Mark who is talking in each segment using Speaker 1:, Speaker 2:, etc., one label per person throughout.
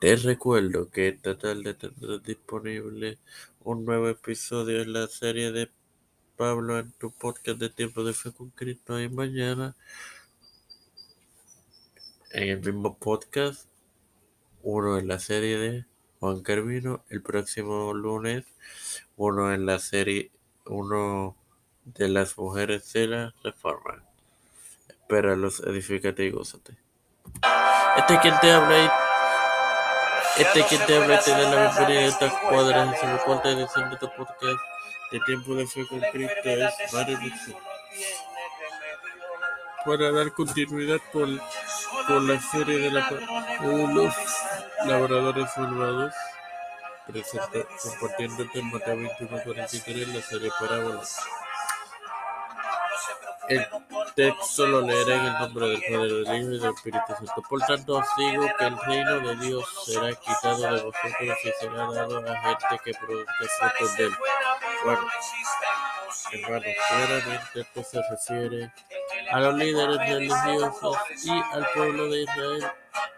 Speaker 1: Te recuerdo que esta tarde tendrás disponible un nuevo episodio en la serie de Pablo en tu podcast de Tiempo de Fe con Cristo y mañana en el mismo podcast, uno en la serie de Juan Carvino, el próximo lunes, uno en la serie, uno de las mujeres de la reforma. Espéralos, edifícate y gózate. Este es quien te habla y este es quien te habla y te da la bienvenida a esta cuadragésima cuarta edición de tu podcast de Tiempo de Fe con Cristo es Dixon. Para dar continuidad con, con la serie de, la, de los labradores malvados, presenta, compartiéndote en Mateo 21 43 la serie Parábolas. El texto lo leeré en el nombre del Padre, del Hijo y del Espíritu Santo. Por tanto os digo que el reino de Dios será quitado de vosotros y será dado a gente que produzca frutos de él. Bueno, hermanos, claramente esto se refiere a los líderes religiosos y al pueblo de Israel,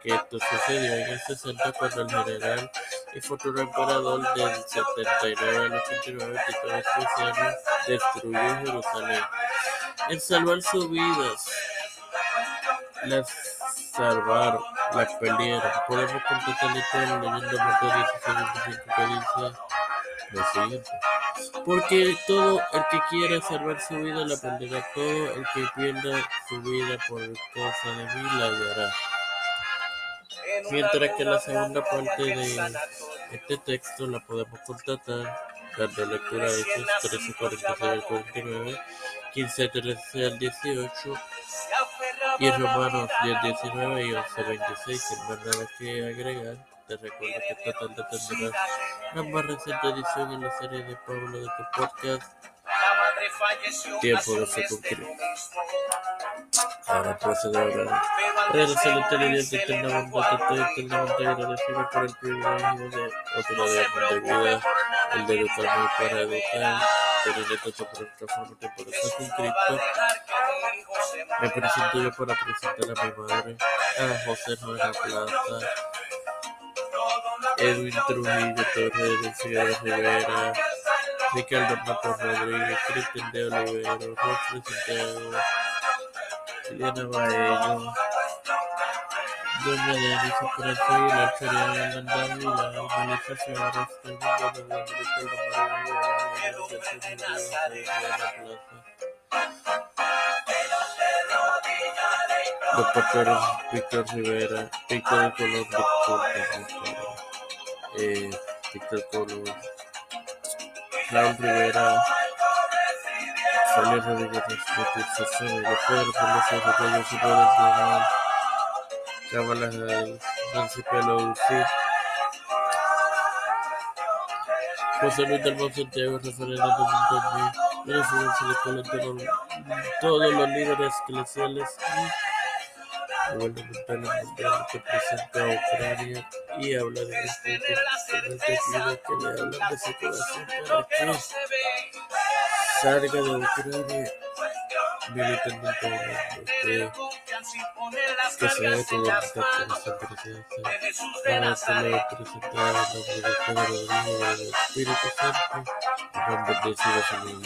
Speaker 1: que esto sucedió en el 60 cuando el general y futuro emperador del 79 al 89, Tito Vespasiano, destruyó Jerusalén. En salvar sus vidas, las salvaron, las perdieron. Podemos completar la historia leyendo Mateo 16, que lo siguiente. Porque todo el que quiera salvar su vida la perderá, todo el que pierda su vida por causa de mí la hallará. Mientras que la segunda parte de este texto la podemos constatar dando lectura a Hechos 13, 46 al 49, 15, 13 al 18 y Romanos 10, 19 y 11, 26. Sin más nada que agregar, te recuerdo que esta tarde tendrás la más reciente edición en la serie de Pablo de tu podcast Tiempo de Cristo. Ahora procedo a orar. Padre y Dios de eterna bondad, te estoy eternamente agradecido por el privilegio de otro día de vida, el de educarme para educar, tener esta plataforma Tiempo de Fe con Cristo. Me presento yo para presentar a mi madre, a José Noel Plaza, Edwin Trujillo Torres, Figueroa Rivera, Ricardo Matos Rodríguez, Cristian de Olivero, Rosy Santiago, Liliana Baello, Doña Denise Corazón y la de la el mundo de la la Víctor Rivera, Víctor Colón, Víctor, eh, Víctor Colón, Raúl Rivera, de Pedro Felice, Rotello, Super Nacional, Cámara Nancy Pelosi, José Luis del Monte todos los líderes eclesiales y gubernamentales mundiales que presenta Ucrania y habla de los que le hablan de su corazón para salga de Ucrania militarmente del y del Espíritu Santo, su.